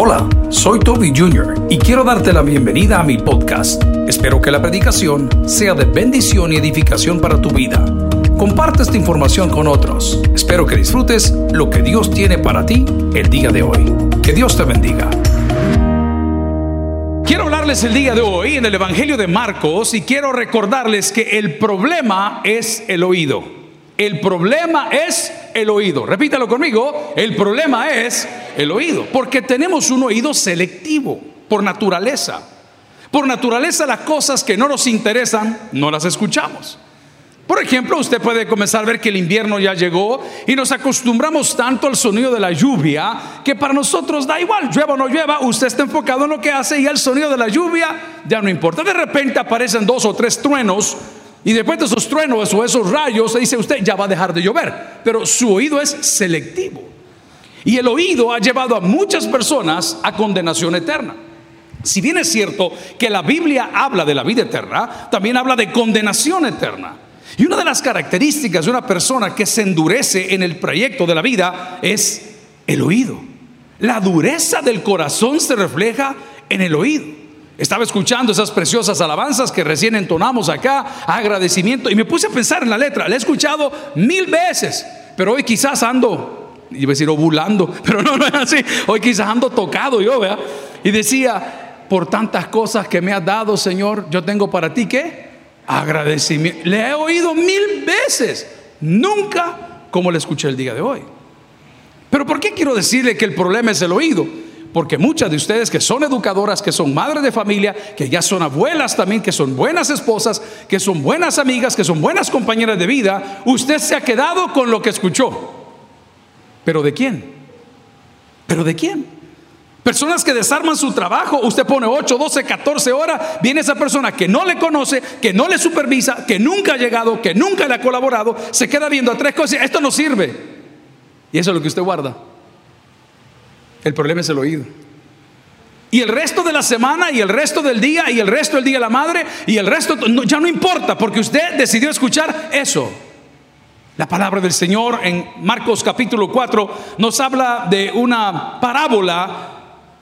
Hola, soy Toby Jr. y quiero darte la bienvenida a mi podcast. Espero que la predicación sea de bendición y edificación para tu vida. Comparte esta información con otros. Espero que disfrutes lo que Dios tiene para ti el día de hoy. Que Dios te bendiga. Quiero hablarles el día de hoy en el Evangelio de Marcos y quiero recordarles que el problema es el oído. El problema es el oído. Repítalo conmigo. El problema es el oído. Porque tenemos un oído selectivo por naturaleza. Por naturaleza las cosas que no nos interesan no las escuchamos. Por ejemplo, usted puede comenzar a ver que el invierno ya llegó y nos acostumbramos tanto al sonido de la lluvia que para nosotros da igual, llueva o no llueva, usted está enfocado en lo que hace y el sonido de la lluvia ya no importa. De repente aparecen dos o tres truenos y después de esos truenos o esos rayos, dice usted, ya va a dejar de llover. Pero su oído es selectivo. Y el oído ha llevado a muchas personas a condenación eterna. Si bien es cierto que la Biblia habla de la vida eterna, también habla de condenación eterna. Y una de las características de una persona que se endurece en el proyecto de la vida es el oído. La dureza del corazón se refleja en el oído. Estaba escuchando esas preciosas alabanzas que recién entonamos acá, agradecimiento, y me puse a pensar en la letra. La he escuchado mil veces, pero hoy quizás ando, iba a decir ovulando, pero no, no es así. Hoy quizás ando tocado yo, vea. Y decía, por tantas cosas que me has dado, Señor, yo tengo para ti que agradecimiento. Le he oído mil veces, nunca como le escuché el día de hoy. Pero ¿por qué quiero decirle que el problema es el oído? Porque muchas de ustedes que son educadoras, que son madres de familia, que ya son abuelas también, que son buenas esposas, que son buenas amigas, que son buenas compañeras de vida, usted se ha quedado con lo que escuchó. ¿Pero de quién? ¿Pero de quién? Personas que desarman su trabajo, usted pone 8, 12, 14 horas, viene esa persona que no le conoce, que no le supervisa, que nunca ha llegado, que nunca le ha colaborado, se queda viendo a tres cosas, esto no sirve. Y eso es lo que usted guarda. El problema es el oído. Y el resto de la semana y el resto del día y el resto del día de la madre y el resto ya no importa porque usted decidió escuchar eso. La palabra del Señor en Marcos capítulo 4 nos habla de una parábola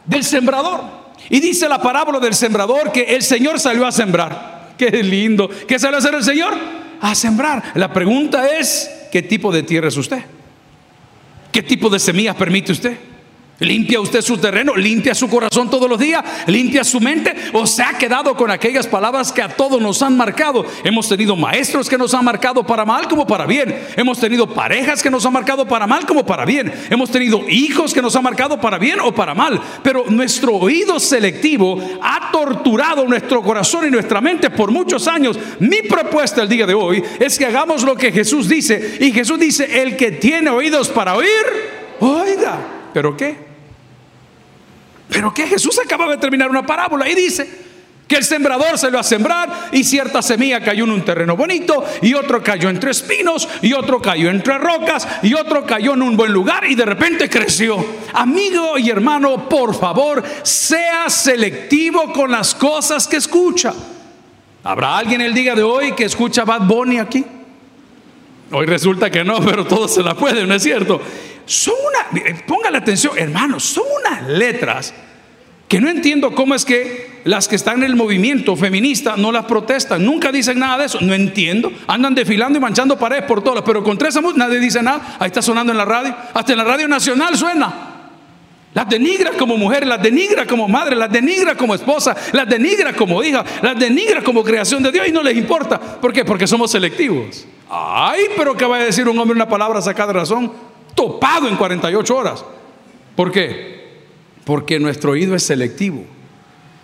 del sembrador. Y dice la parábola del sembrador que el Señor salió a sembrar. Qué lindo. ¿Qué salió a hacer el Señor? A sembrar. La pregunta es, ¿qué tipo de tierra es usted? ¿Qué tipo de semillas permite usted? ¿Limpia usted su terreno? ¿Limpia su corazón todos los días? ¿Limpia su mente? ¿O se ha quedado con aquellas palabras que a todos nos han marcado? Hemos tenido maestros que nos han marcado para mal como para bien. Hemos tenido parejas que nos han marcado para mal como para bien. Hemos tenido hijos que nos han marcado para bien o para mal. Pero nuestro oído selectivo ha torturado nuestro corazón y nuestra mente por muchos años. Mi propuesta el día de hoy es que hagamos lo que Jesús dice. Y Jesús dice, el que tiene oídos para oír, oiga. ¿Pero qué? ¿Pero qué? Jesús acaba de terminar una parábola y dice que el sembrador se lo a sembrar y cierta semilla cayó en un terreno bonito y otro cayó entre espinos y otro cayó entre rocas y otro cayó en un buen lugar y de repente creció. Amigo y hermano, por favor, sea selectivo con las cosas que escucha. ¿Habrá alguien el día de hoy que escucha Bad Bunny aquí? Hoy resulta que no, pero todo se la puede, ¿no es cierto? son una, eh, póngale atención, hermanos, son unas letras que no entiendo cómo es que las que están en el movimiento feminista no las protestan, nunca dicen nada de eso, no entiendo, andan desfilando y manchando paredes por todas, pero contra esa música nadie dice nada, ahí está sonando en la radio, hasta en la radio nacional suena. Las denigra como mujer, las denigra como madre, las denigra como esposa, las denigra como hija, las denigra como creación de Dios y no les importa. ¿Por qué? Porque somos selectivos. Ay, pero que va a decir un hombre una palabra sacada de razón topado en 48 horas. ¿Por qué? Porque nuestro oído es selectivo.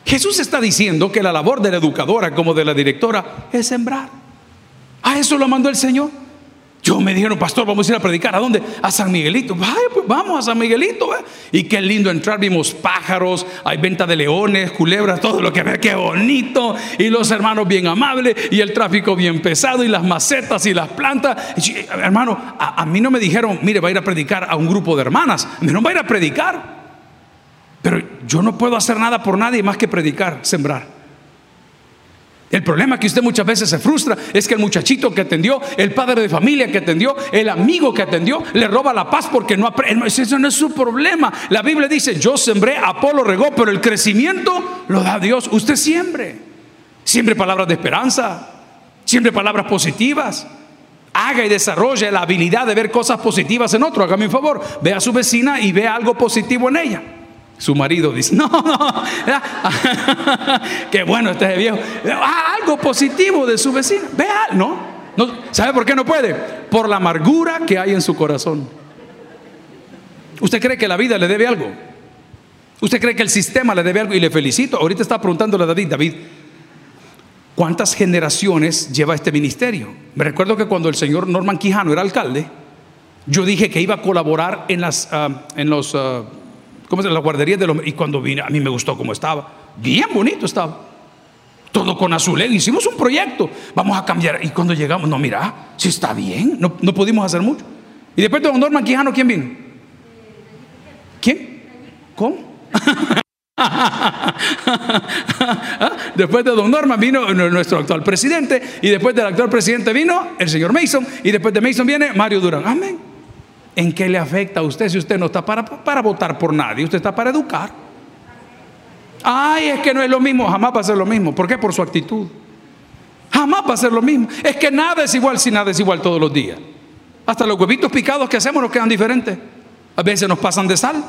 Jesús está diciendo que la labor de la educadora como de la directora es sembrar. A eso lo mandó el Señor. Yo me dijeron, pastor, vamos a ir a predicar. ¿A dónde? A San Miguelito. Vaya, pues vamos a San Miguelito. ¿eh? Y qué lindo entrar. Vimos pájaros, hay venta de leones, culebras, todo lo que ve. Qué bonito. Y los hermanos bien amables. Y el tráfico bien pesado. Y las macetas y las plantas. hermano, a, mí no me dijeron, mire, va a ir a predicar a un grupo de hermanas. Me no va a ir a predicar. Pero yo no puedo hacer nada por nadie más que predicar, sembrar. El problema que usted muchas veces se frustra es que el muchachito que atendió, el padre de familia que atendió, el amigo que atendió, le roba la paz porque no aprende. Eso no es su problema. La Biblia dice, yo sembré, Apolo regó, pero el crecimiento lo da Dios. Usted siempre. Siempre palabras de esperanza, siempre palabras positivas. Haga y desarrolle la habilidad de ver cosas positivas en otro. Hágame un favor, ve a su vecina y ve algo positivo en ella. Su marido dice, no, no, qué bueno este viejo. Ah, algo positivo de su vecino. Vea, no, no. ¿Sabe por qué no puede? Por la amargura que hay en su corazón. ¿Usted cree que la vida le debe algo? ¿Usted cree que el sistema le debe algo? Y le felicito. Ahorita está preguntándole a David, David, ¿cuántas generaciones lleva este ministerio? Me recuerdo que cuando el señor Norman Quijano era alcalde, yo dije que iba a colaborar en, las, ah, en los... Ah, ¿cómo se La guardería de los... Y cuando vine, a mí me gustó cómo estaba. Bien bonito estaba. Todo con azulejo. Hicimos un proyecto. Vamos a cambiar. Y cuando llegamos, no, mira, si está bien. No, no pudimos hacer mucho. Y después de don Norman Quijano, ¿quién vino? ¿Quién? ¿Cómo? después de Don Norman vino nuestro actual presidente y después del actual presidente vino el señor Mason y después de Mason viene Mario Durán. Amén. ¿En qué le afecta a usted si usted no está para, para votar por nadie? Usted está para educar. Ay, es que no es lo mismo, jamás va a ser lo mismo. ¿Por qué? Por su actitud. Jamás va a ser lo mismo. Es que nada es igual si nada es igual todos los días. Hasta los huevitos picados que hacemos nos quedan diferentes. A veces nos pasan de sal.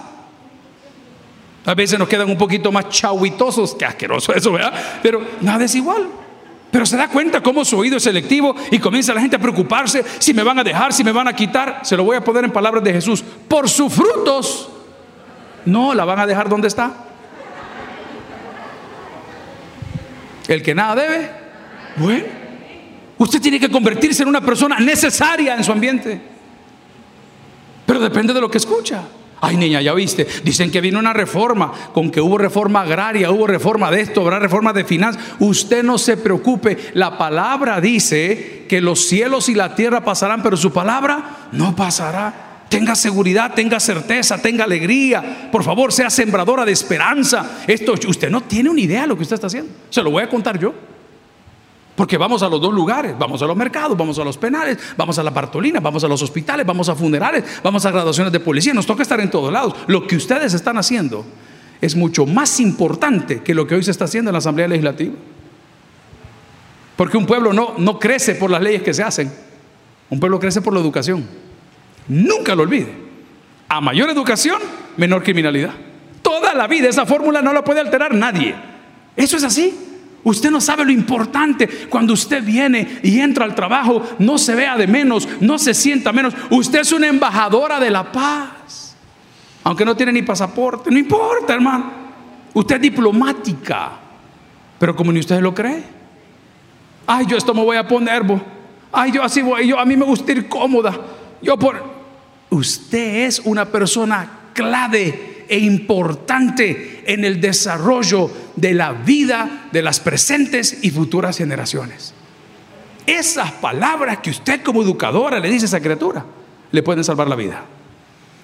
A veces nos quedan un poquito más chauitosos. Qué asqueroso eso, ¿verdad? Pero nada es igual. Pero se da cuenta cómo su oído es selectivo y comienza la gente a preocuparse si me van a dejar, si me van a quitar. Se lo voy a poner en palabras de Jesús. Por sus frutos, no la van a dejar donde está. El que nada debe, bueno, usted tiene que convertirse en una persona necesaria en su ambiente. Pero depende de lo que escucha. Ay, niña, ya viste. Dicen que vino una reforma, con que hubo reforma agraria, hubo reforma de esto, habrá reforma de finanzas. Usted no se preocupe. La palabra dice que los cielos y la tierra pasarán, pero su palabra no pasará. Tenga seguridad, tenga certeza, tenga alegría. Por favor, sea sembradora de esperanza. Esto, usted no tiene una idea de lo que usted está haciendo. Se lo voy a contar yo. Porque vamos a los dos lugares, vamos a los mercados, vamos a los penales, vamos a la Bartolina, vamos a los hospitales, vamos a funerales, vamos a graduaciones de policía, nos toca estar en todos lados. Lo que ustedes están haciendo es mucho más importante que lo que hoy se está haciendo en la Asamblea Legislativa. Porque un pueblo no, no crece por las leyes que se hacen, un pueblo crece por la educación. Nunca lo olvide. A mayor educación, menor criminalidad. Toda la vida esa fórmula no la puede alterar nadie. Eso es así. Usted no sabe lo importante cuando usted viene y entra al trabajo, no se vea de menos, no se sienta menos. Usted es una embajadora de la paz. Aunque no tiene ni pasaporte, no importa, hermano. Usted es diplomática. Pero como ni usted lo cree. Ay, yo esto me voy a poner, Ay, yo así voy, yo a mí me gusta ir cómoda. Yo por Usted es una persona clave e importante en el desarrollo de la vida de las presentes y futuras generaciones. Esas palabras que usted como educadora le dice a esa criatura le pueden salvar la vida.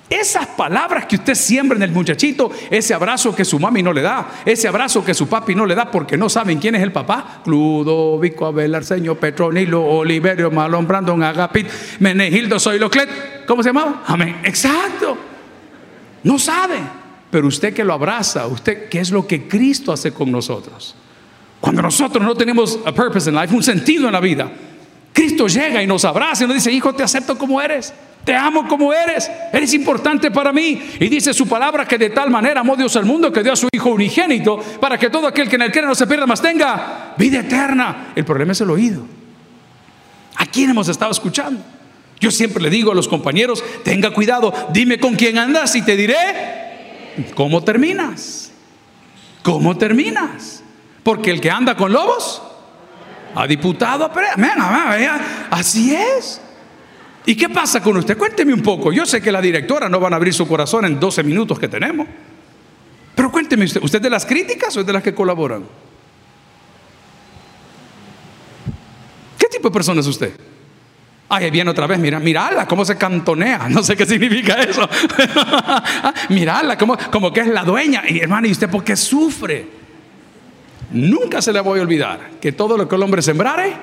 Esas palabras que usted siembra en el muchachito, ese abrazo que su mami no le da, ese abrazo que su papi no le da porque no saben quién es el papá, Cludovico, Abel, Arsenio, Petronilo, Oliverio, Malón, Brandon, Agapit, Menegildo, Soyloclet, ¿cómo se llamaba? Amén, exacto. No sabe. Pero usted que lo abraza, usted, ¿qué es lo que Cristo hace con nosotros? Cuando nosotros no tenemos a purpose in life, un sentido en la vida, Cristo llega y nos abraza y nos dice, hijo, te acepto como eres. Te amo como eres, eres importante para mí. Y dice su palabra que de tal manera amó Dios al mundo que dio a su Hijo unigénito para que todo aquel que en él quiere no se pierda, más tenga vida eterna. El problema es el oído. ¿A quién hemos estado escuchando? Yo siempre le digo a los compañeros, tenga cuidado, dime con quién andas y te diré cómo terminas. ¿Cómo terminas? Porque el que anda con lobos, a diputado, así es. ¿Y qué pasa con usted? Cuénteme un poco. Yo sé que la directora no van a abrir su corazón en 12 minutos que tenemos. Pero cuénteme usted, ¿usted es de las críticas o es de las que colaboran? ¿Qué tipo de persona es usted? Ay, viene otra vez, mira, mirala cómo se cantonea, no sé qué significa eso. mirala como, como que es la dueña. Y hermano, ¿y usted por qué sufre? nunca se le voy a olvidar que todo lo que el hombre sembrare,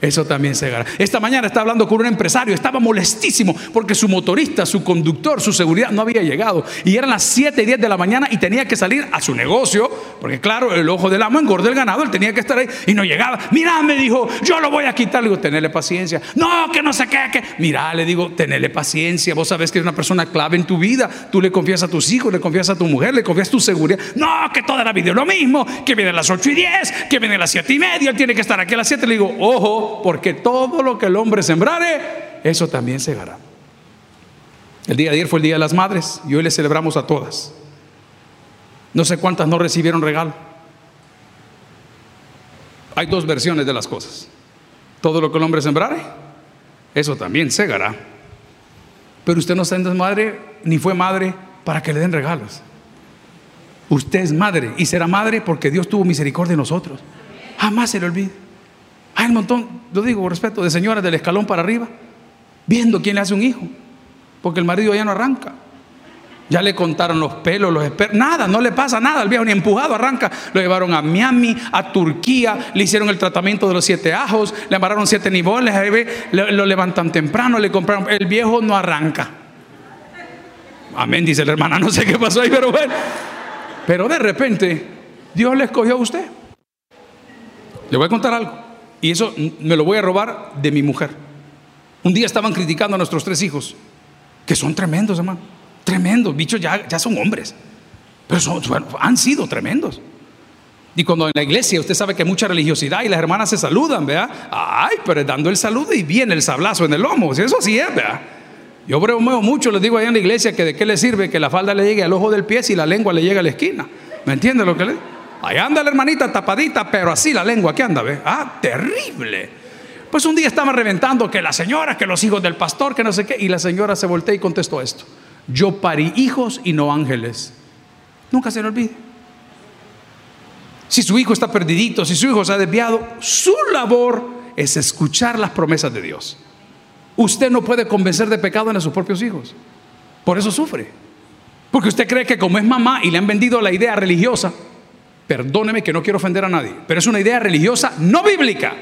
eso también se gana. Esta mañana estaba hablando con un empresario, estaba molestísimo porque su motorista, su conductor, su seguridad no había llegado. Y eran las 7 y 10 de la mañana y tenía que salir a su negocio, porque claro, el ojo del amo engorda el ganado, él tenía que estar ahí y no llegaba. Mira, me dijo, yo lo voy a quitar. Le digo, tenerle paciencia. No, que no sé qué, que. Mira, le digo, tenerle paciencia. Vos sabés que es una persona clave en tu vida. Tú le confías a tus hijos, le confías a tu mujer, le confías tu seguridad. No, que toda la vida es lo mismo, que viene a las 8 y 10, que viene a las 7 y media, él tiene que estar aquí a las 7. Le digo, ojo porque todo lo que el hombre sembrare, eso también segará. El día de ayer fue el Día de las Madres y hoy le celebramos a todas. No sé cuántas no recibieron regalo. Hay dos versiones de las cosas. Todo lo que el hombre sembrare, eso también segará. Pero usted no es madre ni fue madre para que le den regalos. Usted es madre y será madre porque Dios tuvo misericordia de nosotros. Jamás se le olvide. Hay un montón, lo digo con respeto, de señoras del escalón para arriba, viendo quién le hace un hijo, porque el marido ya no arranca. Ya le contaron los pelos, los expertos, nada, no le pasa nada al viejo, ni empujado arranca. Lo llevaron a Miami, a Turquía, le hicieron el tratamiento de los siete ajos, le amarraron siete niveles, lo levantan temprano, le compraron, el viejo no arranca. Amén, dice la hermana, no sé qué pasó ahí, pero bueno. Pero de repente, Dios le escogió a usted. Le voy a contar algo. Y eso me lo voy a robar de mi mujer. Un día estaban criticando a nuestros tres hijos, que son tremendos, hermano. Tremendos, bichos ya, ya son hombres. Pero son, han sido tremendos. Y cuando en la iglesia usted sabe que hay mucha religiosidad y las hermanas se saludan, vea. Ay, pero dando el saludo y viene el sablazo en el lomo. Eso sí es, vea. Yo bromeo mucho, les digo allá en la iglesia que de qué le sirve que la falda le llegue al ojo del pie si la lengua le llega a la esquina. ¿Me entiende lo que le digo? Ahí anda la hermanita tapadita, pero así la lengua que anda, ¿ve? Ah, terrible. Pues un día estaba reventando que la señora, que los hijos del pastor, que no sé qué, y la señora se volteó y contestó esto. Yo parí hijos y no ángeles. Nunca se le olvide. Si su hijo está perdidito, si su hijo se ha desviado, su labor es escuchar las promesas de Dios. Usted no puede convencer de pecado a sus propios hijos. Por eso sufre. Porque usted cree que como es mamá y le han vendido la idea religiosa, perdóneme que no quiero ofender a nadie, pero es una idea religiosa no bíblica.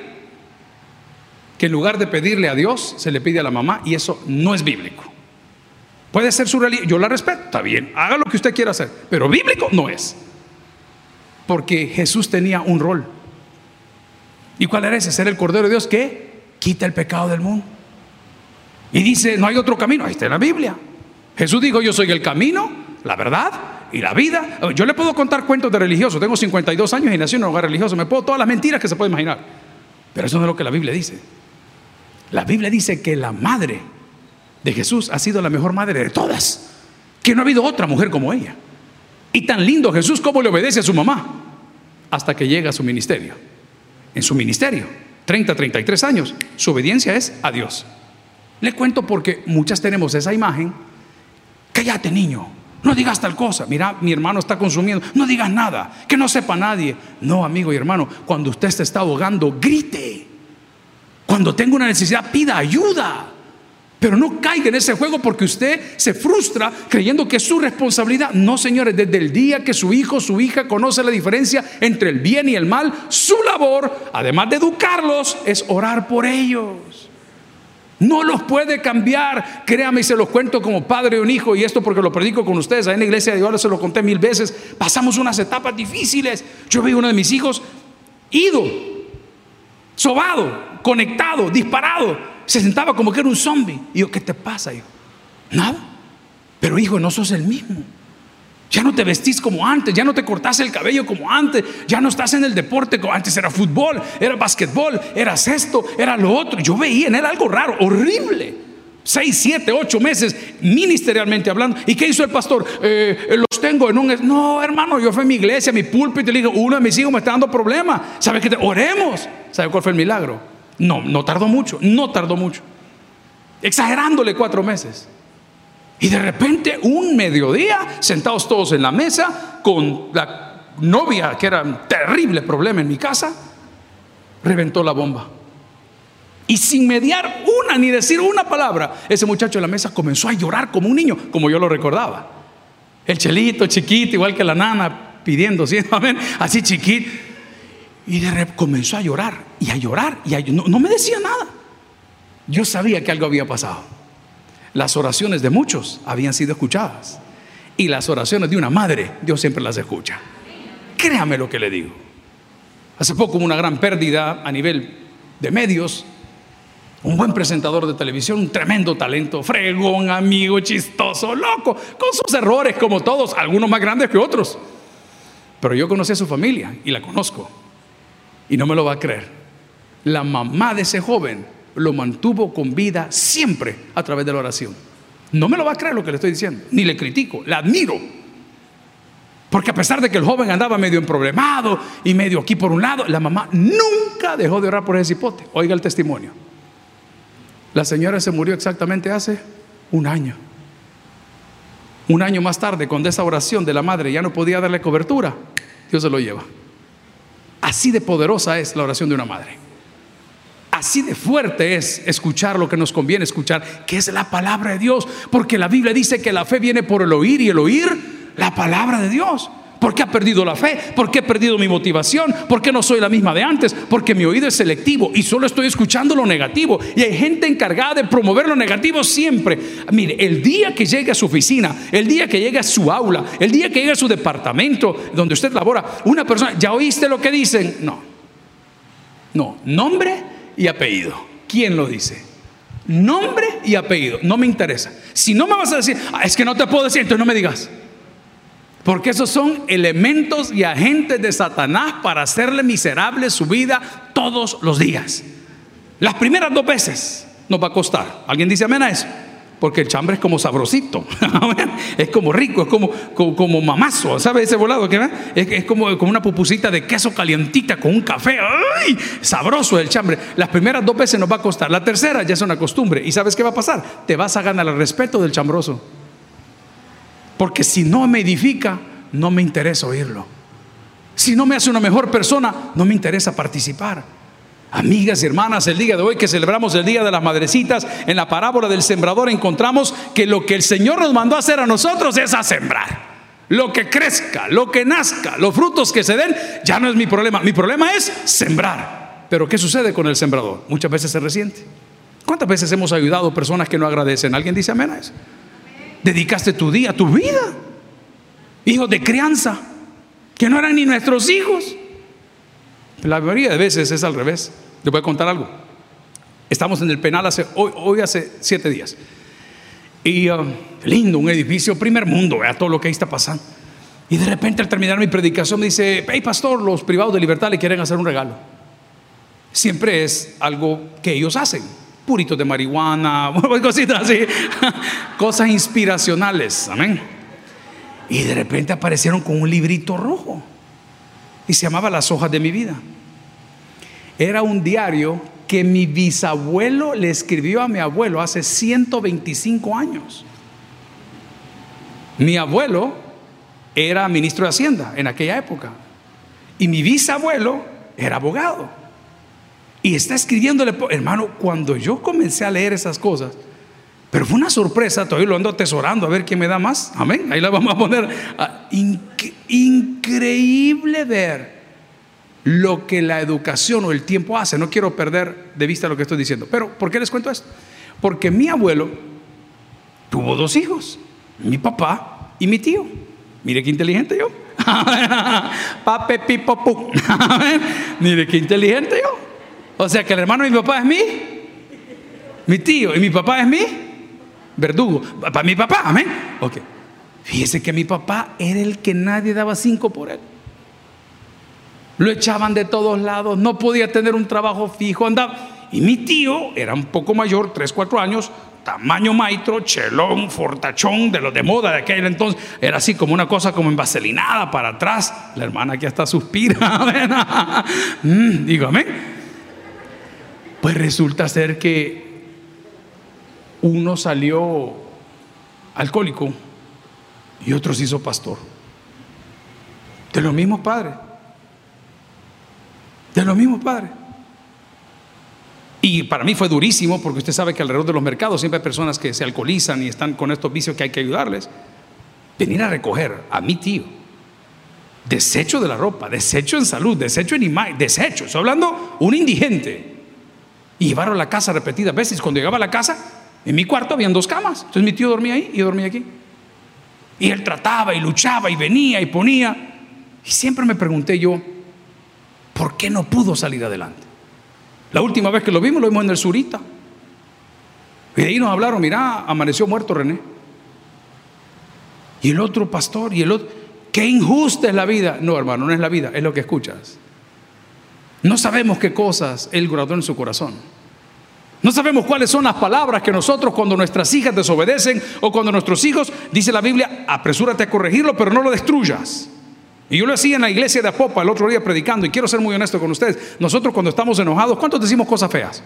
Que en lugar de pedirle a Dios, se le pide a la mamá y eso no es bíblico. Puede ser su religión, yo la respeto, está bien, haga lo que usted quiera hacer, pero bíblico no es. Porque Jesús tenía un rol. ¿Y cuál era ese? Ser el Cordero de Dios que quita el pecado del mundo. Y dice, no hay otro camino, ahí está en la Biblia. Jesús dijo, yo soy el camino, la verdad y la vida. Yo le puedo contar cuentos de religiosos. Tengo 52 años y nací en un hogar religioso. Me puedo todas las mentiras que se puede imaginar. Pero eso no es lo que la Biblia dice. La Biblia dice que la madre de Jesús ha sido la mejor madre de todas. Que no ha habido otra mujer como ella. Y tan lindo Jesús como le obedece a su mamá. Hasta que llega a su ministerio. En su ministerio, 30, 33 años, su obediencia es a Dios. Le cuento porque muchas tenemos esa imagen. Cállate, niño. No digas tal cosa. Mira, mi hermano está consumiendo. No digas nada. Que no sepa nadie. No, amigo y hermano, cuando usted se está ahogando, grite. Cuando tenga una necesidad, pida ayuda. Pero no caiga en ese juego porque usted se frustra creyendo que es su responsabilidad. No, señores, desde el día que su hijo, su hija conoce la diferencia entre el bien y el mal, su labor, además de educarlos, es orar por ellos. No los puede cambiar. Créame y se los cuento como padre o un hijo. Y esto porque lo predico con ustedes. Ahí en la iglesia de Dios se lo conté mil veces. Pasamos unas etapas difíciles. Yo vi uno de mis hijos ido, sobado, conectado, disparado. Se sentaba como que era un zombie. Y yo, ¿qué te pasa? yo, nada. Pero hijo, no sos el mismo. Ya no te vestís como antes, ya no te cortás el cabello como antes, ya no estás en el deporte como antes era fútbol, era basquetbol, era esto, era lo otro. Yo veía en él algo raro, horrible. Seis, siete, ocho meses ministerialmente hablando. ¿Y qué hizo el pastor? Eh, los tengo en un... No, hermano, yo fui a mi iglesia, a mi púlpito y le dije, uno de mis hijos me está dando problemas. ¿Sabe qué? Oremos. ¿Sabe cuál fue el milagro? No, no tardó mucho, no tardó mucho. Exagerándole cuatro meses. Y de repente, un mediodía, sentados todos en la mesa, con la novia, que era un terrible problema en mi casa, reventó la bomba. Y sin mediar una ni decir una palabra, ese muchacho en la mesa comenzó a llorar como un niño, como yo lo recordaba. El chelito chiquito, igual que la nana, pidiendo, ¿sí? Así chiquito. Y de repente comenzó a llorar y a llorar y no, no me decía nada. Yo sabía que algo había pasado. Las oraciones de muchos habían sido escuchadas. Y las oraciones de una madre, Dios siempre las escucha. Créame lo que le digo. Hace poco hubo una gran pérdida a nivel de medios. Un buen presentador de televisión, un tremendo talento, fregón, amigo, chistoso, loco, con sus errores como todos, algunos más grandes que otros. Pero yo conocí a su familia y la conozco. Y no me lo va a creer. La mamá de ese joven lo mantuvo con vida siempre a través de la oración. No me lo va a creer lo que le estoy diciendo, ni le critico, la admiro. Porque a pesar de que el joven andaba medio emproblemado y medio aquí por un lado, la mamá nunca dejó de orar por ese cipote. Oiga el testimonio. La señora se murió exactamente hace un año. Un año más tarde, cuando esa oración de la madre ya no podía darle cobertura, Dios se lo lleva. Así de poderosa es la oración de una madre. Así de fuerte es escuchar lo que nos conviene escuchar, que es la palabra de Dios. Porque la Biblia dice que la fe viene por el oír y el oír la palabra de Dios. ¿Por qué ha perdido la fe? ¿Por qué he perdido mi motivación? ¿Por qué no soy la misma de antes? Porque mi oído es selectivo y solo estoy escuchando lo negativo. Y hay gente encargada de promover lo negativo siempre. Mire, el día que llegue a su oficina, el día que llegue a su aula, el día que llegue a su departamento donde usted labora, una persona, ¿ya oíste lo que dicen? No. No, nombre y apellido. ¿Quién lo dice? Nombre y apellido. No me interesa. Si no me vas a decir, ah, es que no te puedo decir, entonces no me digas. Porque esos son elementos y agentes de Satanás para hacerle miserable su vida todos los días. Las primeras dos veces nos va a costar. ¿Alguien dice amén a eso? Porque el chambre es como sabrosito, es como rico, es como, como, mamazo, ¿sabe ese volado que es, es, como, como una pupusita de queso calientita con un café. Sabroso el chambre. Las primeras dos veces nos va a costar, la tercera ya es una costumbre. ¿Y sabes qué va a pasar? Te vas a ganar el respeto del chambroso. Porque si no me edifica, no me interesa oírlo. Si no me hace una mejor persona, no me interesa participar. Amigas y hermanas, el día de hoy que celebramos el Día de las Madrecitas, en la parábola del sembrador encontramos que lo que el Señor nos mandó a hacer a nosotros es a sembrar. Lo que crezca, lo que nazca, los frutos que se den, ya no es mi problema. Mi problema es sembrar. Pero ¿qué sucede con el sembrador? Muchas veces se resiente. ¿Cuántas veces hemos ayudado personas que no agradecen? ¿Alguien dice amén a eso? Dedicaste tu día, tu vida. Hijos de crianza, que no eran ni nuestros hijos. La mayoría de veces es al revés. Les voy a contar algo. Estamos en el penal hace, hoy, hoy hace siete días. Y uh, lindo, un edificio, primer mundo, vea todo lo que ahí está pasando. Y de repente al terminar mi predicación me dice, hey pastor, los privados de libertad le quieren hacer un regalo. Siempre es algo que ellos hacen puritos de marihuana, cosas inspiracionales, amén. Y de repente aparecieron con un librito rojo y se llamaba Las hojas de mi vida. Era un diario que mi bisabuelo le escribió a mi abuelo hace 125 años. Mi abuelo era ministro de Hacienda en aquella época y mi bisabuelo era abogado. Y está escribiéndole, hermano, cuando yo comencé a leer esas cosas, pero fue una sorpresa, todavía lo ando atesorando a ver quién me da más. Amén. Ahí la vamos a poner. Increíble ver lo que la educación o el tiempo hace. No quiero perder de vista lo que estoy diciendo. Pero, ¿por qué les cuento esto? Porque mi abuelo tuvo dos hijos, mi papá y mi tío. Mire qué inteligente yo. Pape, pipo, Mire qué inteligente yo. O sea que el hermano de mi papá es mi, mi tío, y mi papá es mi verdugo. Para mi papá, amén. Ok. Fíjese que mi papá era el que nadie daba cinco por él. Lo echaban de todos lados, no podía tener un trabajo fijo, andaba. Y mi tío era un poco mayor, tres, cuatro años, tamaño maitro, chelón, fortachón, de los de moda de aquel entonces. Era así como una cosa como envaselinada para atrás. La hermana aquí hasta suspira. mm, digo. Pues resulta ser que uno salió alcohólico y otro se hizo pastor. De los mismos padres. De los mismos padres. Y para mí fue durísimo porque usted sabe que alrededor de los mercados siempre hay personas que se alcoholizan y están con estos vicios que hay que ayudarles. Venir a recoger a mi tío Desecho de la ropa, desecho en salud, desecho en imagen, desecho. Estoy hablando un indigente. Y llevaron a la casa repetidas veces. Cuando llegaba a la casa, en mi cuarto habían dos camas. Entonces mi tío dormía ahí y yo dormía aquí. Y él trataba y luchaba y venía y ponía. Y siempre me pregunté yo, ¿por qué no pudo salir adelante? La última vez que lo vimos, lo vimos en el Surita. Y de ahí nos hablaron, mira, amaneció muerto René. Y el otro pastor, y el otro, qué injusta es la vida. No, hermano, no es la vida, es lo que escuchas. No sabemos qué cosas Él guardó en su corazón. No sabemos cuáles son las palabras que nosotros cuando nuestras hijas desobedecen o cuando nuestros hijos, dice la Biblia, apresúrate a corregirlo, pero no lo destruyas. Y yo lo hacía en la iglesia de Apopa el otro día predicando y quiero ser muy honesto con ustedes. Nosotros cuando estamos enojados, ¿cuántos decimos cosas feas?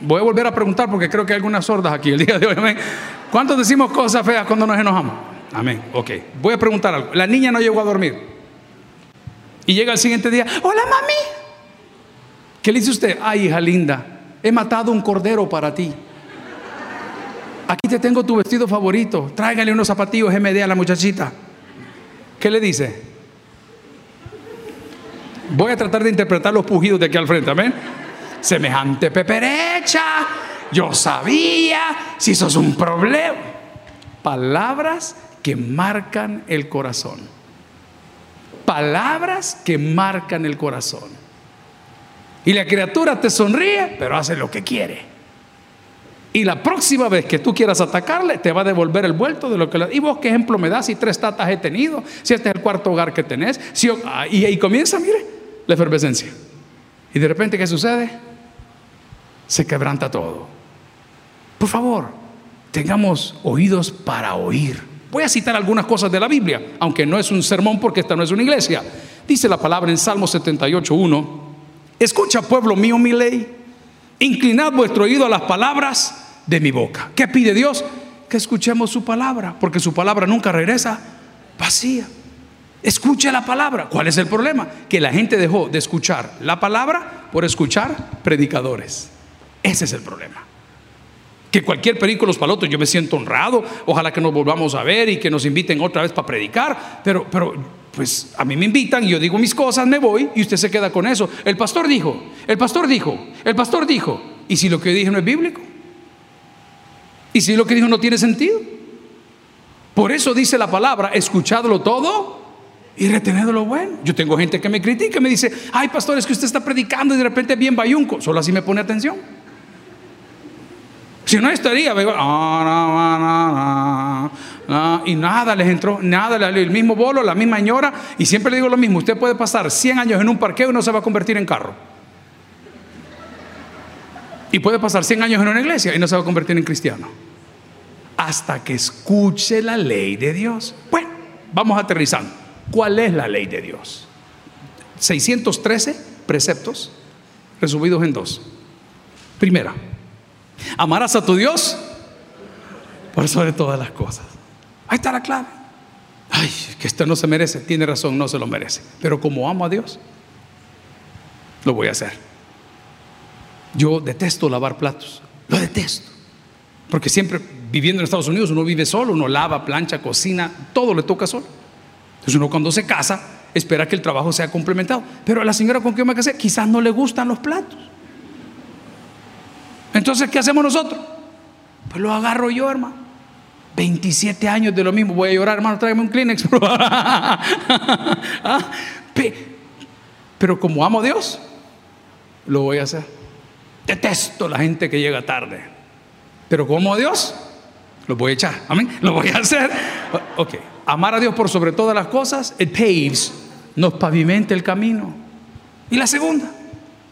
Voy a volver a preguntar porque creo que hay algunas sordas aquí el día de hoy. ¿Cuántos decimos cosas feas cuando nos enojamos? Amén. Ok. Voy a preguntar algo. La niña no llegó a dormir. Y llega el siguiente día. Hola, mami. ¿Qué le dice usted? Ay, hija linda. He matado un cordero para ti. Aquí te tengo tu vestido favorito. Tráigale unos zapatillos MD a la muchachita. ¿Qué le dice? Voy a tratar de interpretar los pujidos de aquí al frente. Amén. Semejante peperecha. Yo sabía si sos un problema. Palabras que marcan el corazón. Palabras que marcan el corazón. Y la criatura te sonríe, pero hace lo que quiere. Y la próxima vez que tú quieras atacarle, te va a devolver el vuelto de lo que le... ¿Y vos qué ejemplo me das si tres tatas he tenido? Si este es el cuarto hogar que tenés. Ah, y, y comienza, mire, la efervescencia. Y de repente, ¿qué sucede? Se quebranta todo. Por favor, tengamos oídos para oír. Voy a citar algunas cosas de la Biblia, aunque no es un sermón porque esta no es una iglesia. Dice la palabra en Salmo 78.1, escucha pueblo mío mi ley, inclinad vuestro oído a las palabras de mi boca. ¿Qué pide Dios? Que escuchemos su palabra, porque su palabra nunca regresa vacía. Escuche la palabra. ¿Cuál es el problema? Que la gente dejó de escuchar la palabra por escuchar predicadores. Ese es el problema. Que cualquier perico los palotos, yo me siento honrado. Ojalá que nos volvamos a ver y que nos inviten otra vez para predicar. Pero, pero, pues a mí me invitan yo digo mis cosas, me voy y usted se queda con eso. El pastor dijo, el pastor dijo, el pastor dijo. ¿Y si lo que dije no es bíblico? ¿Y si lo que dijo no tiene sentido? Por eso dice la palabra, escuchadlo todo y retenedlo lo bueno. Yo tengo gente que me critica, me dice, ay pastor, es que usted está predicando y de repente bien bayunco. Solo así me pone atención. Si no estaría, y nada les entró, nada, el mismo bolo, la misma ñora, y siempre le digo lo mismo, usted puede pasar 100 años en un parqueo y no se va a convertir en carro. Y puede pasar 100 años en una iglesia y no se va a convertir en cristiano. Hasta que escuche la ley de Dios. Bueno, vamos aterrizando. ¿Cuál es la ley de Dios? 613 preceptos resumidos en dos. Primera, Amarás a tu Dios por sobre todas las cosas. Ahí está la clave. Ay, que esto no se merece. Tiene razón, no se lo merece. Pero como amo a Dios, lo voy a hacer. Yo detesto lavar platos. Lo detesto. Porque siempre viviendo en Estados Unidos uno vive solo, uno lava, plancha, cocina, todo le toca solo. Entonces uno cuando se casa espera que el trabajo sea complementado. Pero a la señora con que yo me casé quizás no le gustan los platos. Entonces, ¿qué hacemos nosotros? Pues lo agarro yo, hermano. 27 años de lo mismo. Voy a llorar, hermano, tráigame un Kleenex. Ah, pero como amo a Dios, lo voy a hacer. Detesto la gente que llega tarde. Pero como a Dios, lo voy a echar. Amén. Lo voy a hacer. Ok. Amar a Dios por sobre todas las cosas, it paves, nos pavimenta el camino. Y la segunda,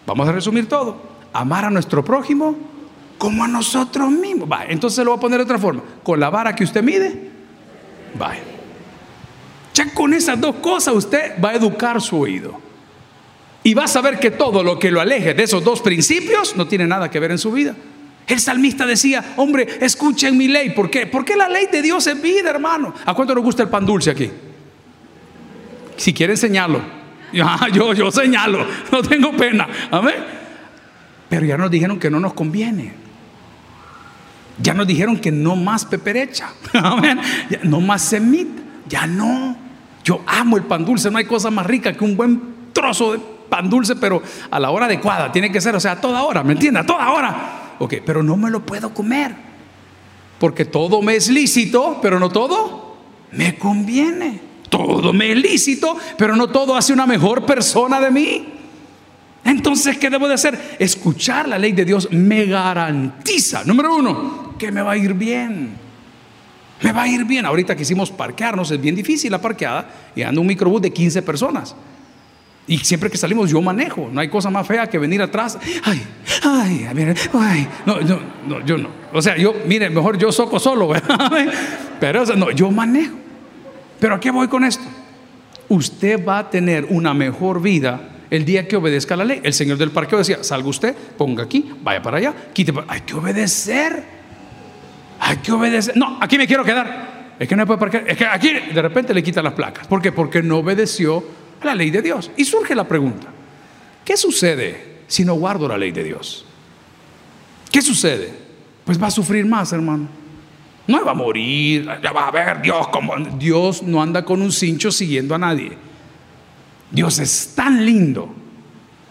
vamos a resumir todo. Amar a nuestro prójimo como a nosotros mismos. Va, entonces lo voy a poner de otra forma. Con la vara que usted mide, va. Ya con esas dos cosas usted va a educar su oído. Y va a saber que todo lo que lo aleje de esos dos principios no tiene nada que ver en su vida. El salmista decía, hombre, escuchen mi ley. ¿Por qué? Porque la ley de Dios es vida, hermano. ¿A cuánto nos gusta el pan dulce aquí? Si quiere enseñarlo. Yo, yo señalo, no tengo pena. Amén. Pero ya nos dijeron que no nos conviene. Ya nos dijeron que no más peperecha. no más semita. Ya no. Yo amo el pan dulce, no hay cosa más rica que un buen trozo de pan dulce, pero a la hora adecuada, tiene que ser, o sea, a toda hora, ¿me entiendes? A toda hora. Ok, pero no me lo puedo comer, porque todo me es lícito, pero no todo me conviene. Todo me es lícito, pero no todo hace una mejor persona de mí. Entonces, ¿qué debo de hacer? Escuchar la ley de Dios me garantiza, número uno, que me va a ir bien. Me va a ir bien. Ahorita quisimos parquearnos, es bien difícil la parqueada y ando un microbús de 15 personas. Y siempre que salimos yo manejo. No hay cosa más fea que venir atrás. Ay, ay, ay. No, no, no, yo no. O sea, yo, mire, mejor yo soco solo. Pero no, yo manejo. Pero ¿a qué voy con esto? Usted va a tener una mejor vida el día que obedezca la ley. El señor del parqueo decía, salga usted, ponga aquí, vaya para allá, quite. Hay que obedecer. Hay que obedecer. No, aquí me quiero quedar. Es que no puede parquear. Es que aquí de repente le quitan las placas. ¿Por qué? Porque no obedeció a la ley de Dios. Y surge la pregunta: ¿qué sucede si no guardo la ley de Dios? ¿Qué sucede? Pues va a sufrir más, hermano. No va a morir, ya va a ver Dios como Dios no anda con un cincho siguiendo a nadie. Dios es tan lindo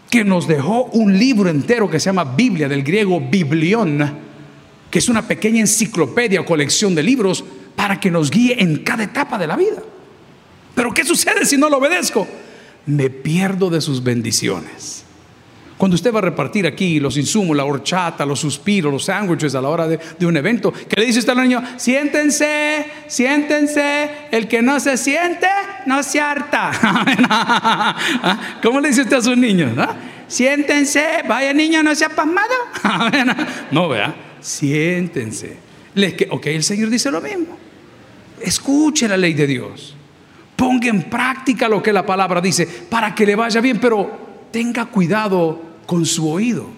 que nos dejó un libro entero que se llama Biblia, del griego biblión que es una pequeña enciclopedia o colección de libros para que nos guíe en cada etapa de la vida. Pero ¿qué sucede si no lo obedezco? Me pierdo de sus bendiciones. Cuando usted va a repartir aquí los insumos, la horchata, los suspiros, los sándwiches a la hora de, un evento, ¿qué le dice usted al niño? Siéntense, siéntense, el que no se siente, no se harta. ¿Cómo le dice usted a sus niños? Siéntense, vaya niño, no sea pasmado. no, vea siéntense. ok, el Señor dice lo mismo. Escuche la ley de Dios. Ponga en práctica lo que la palabra dice para que le vaya bien, pero tenga cuidado con su oído.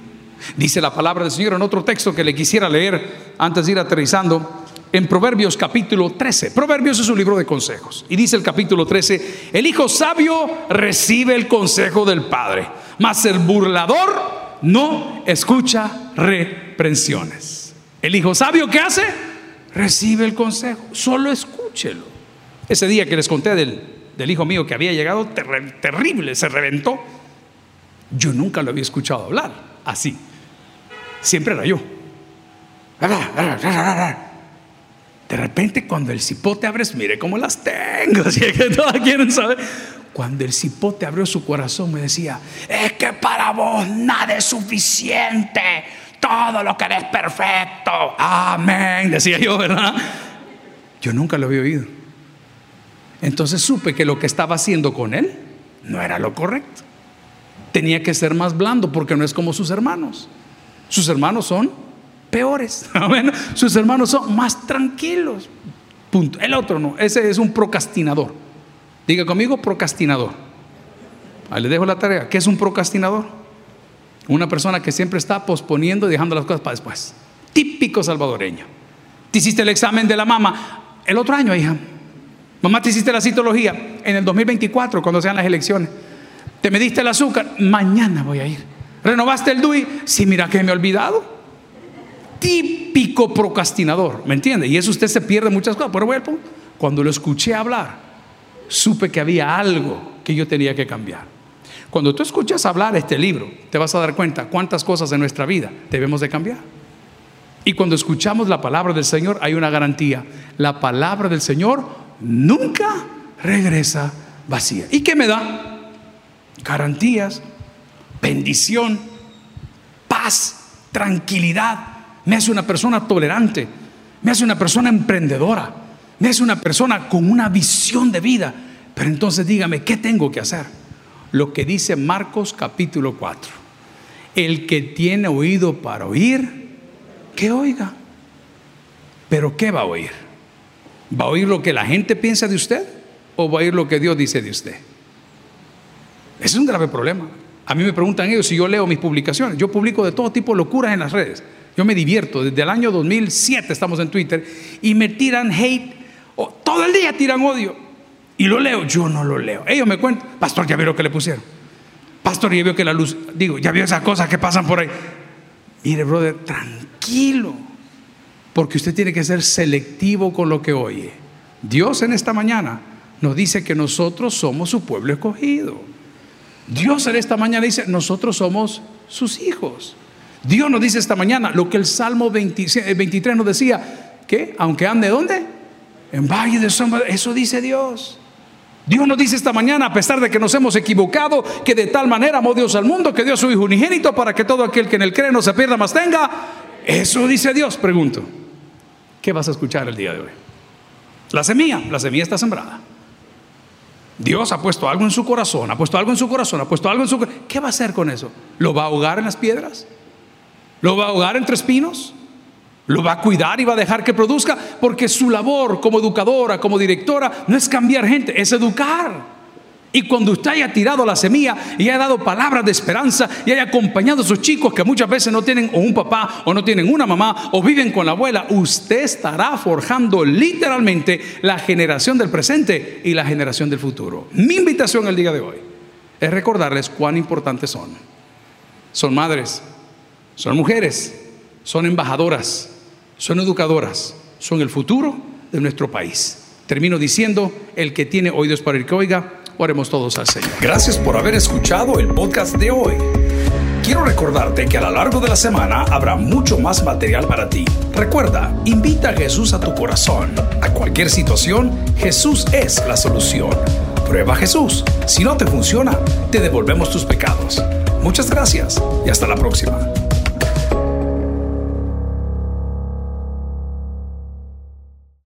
Dice la palabra del Señor en otro texto que le quisiera leer antes de ir aterrizando. En Proverbios capítulo 13. Proverbios es un libro de consejos. Y dice el capítulo 13, el hijo sabio recibe el consejo del padre, mas el burlador no escucha reprensiones. El hijo sabio, ¿qué hace? Recibe el consejo, solo escúchelo. Ese día que les conté del, hijo mío que había llegado terrible, se reventó, yo nunca lo había escuchado hablar así. Siempre era yo. De repente cuando el cipote abres, mire cómo las tengo, así que todos quieren saber. Cuando el cipote abrió su corazón me decía, es que para vos nada es suficiente, todo lo que eres perfecto, amén, decía yo, ¿verdad? Yo nunca lo había oído. Entonces supe que lo que estaba haciendo con él no era lo correcto. Tenía que ser más blando porque no es como sus hermanos. Sus hermanos son peores. Sus hermanos son más tranquilos. Punto. El otro no, ese es un procrastinador. Diga conmigo, procrastinador. Ahí le dejo la tarea. ¿Qué es un procrastinador? Una persona que siempre está posponiendo y dejando las cosas para después. Típico salvadoreño. Te hiciste el examen de la mamá el otro año, hija. Mamá, te hiciste la citología en el 2024, cuando sean las elecciones. Te mediste el azúcar, mañana voy a ir. ¿Renovaste el DUI? Sí, mira que me he olvidado. Típico procrastinador, ¿me entiende? Y eso usted se pierde muchas cosas. Pero punto. Cuando lo escuché hablar, supe que había algo que yo tenía que cambiar. Cuando tú escuchas hablar este libro, te vas a dar cuenta cuántas cosas en nuestra vida debemos de cambiar. Y cuando escuchamos la palabra del Señor, hay una garantía. La palabra del Señor nunca regresa vacía. ¿Y qué me da? Garantías, bendición, paz, tranquilidad. Me hace una persona tolerante, me hace una persona emprendedora es una persona con una visión de vida. Pero entonces dígame, ¿qué tengo que hacer? Lo que dice Marcos capítulo 4. El que tiene oído para oír, que oiga. Pero ¿qué va a oír? ¿Va a oír lo que la gente piensa de usted o va a oír lo que Dios dice de usted? Ese es un grave problema. A mí me preguntan ellos si yo leo mis publicaciones. Yo publico de todo tipo de locuras en las redes. Yo me divierto. Desde el año 2007 estamos en Twitter y me tiran hate todo el día tiran odio. Y lo leo, yo no lo leo. Ellos me cuentan, pastor, ya vio lo que le pusieron. Pastor, ya vio que la luz, digo, ya vio esas cosas que pasan por ahí. Mire, brother, tranquilo. Porque usted tiene que ser selectivo con lo que oye. Dios en esta mañana nos dice que nosotros somos su pueblo escogido. Dios en esta mañana dice, nosotros somos sus hijos. Dios nos dice esta mañana lo que el Salmo 23 nos decía, que aunque ande ¿dónde? En valle de sombra, eso dice Dios. Dios nos dice esta mañana, a pesar de que nos hemos equivocado, que de tal manera amó Dios al mundo, que dio a su Hijo unigénito para que todo aquel que en él cree no se pierda, más tenga. Eso dice Dios, pregunto. ¿Qué vas a escuchar el día de hoy? La semilla, la semilla está sembrada. Dios ha puesto algo en su corazón, ha puesto algo en su corazón, ha puesto algo en su corazón. ¿Qué va a hacer con eso? ¿Lo va a ahogar en las piedras? ¿Lo va a ahogar entre espinos? ¿Lo va a cuidar y va a dejar que produzca? Porque su labor como educadora, como directora, no es cambiar gente, es educar. Y cuando usted haya tirado la semilla y haya dado palabras de esperanza y haya acompañado a sus chicos que muchas veces no tienen un papá o no tienen una mamá o viven con la abuela, usted estará forjando literalmente la generación del presente y la generación del futuro. Mi invitación el día de hoy es recordarles cuán importantes son. Son madres, son mujeres, son embajadoras, son educadoras, son el futuro de nuestro país. Termino diciendo, el que tiene oídos para el que oiga, Oremos todos al Señor. Gracias por haber escuchado el podcast de hoy. Quiero recordarte que a lo largo de la semana habrá mucho más material para ti. Recuerda, invita a Jesús a tu corazón. A cualquier situación, Jesús es la solución. Prueba Jesús. Si no te funciona, te devolvemos tus pecados. Muchas gracias y hasta la próxima.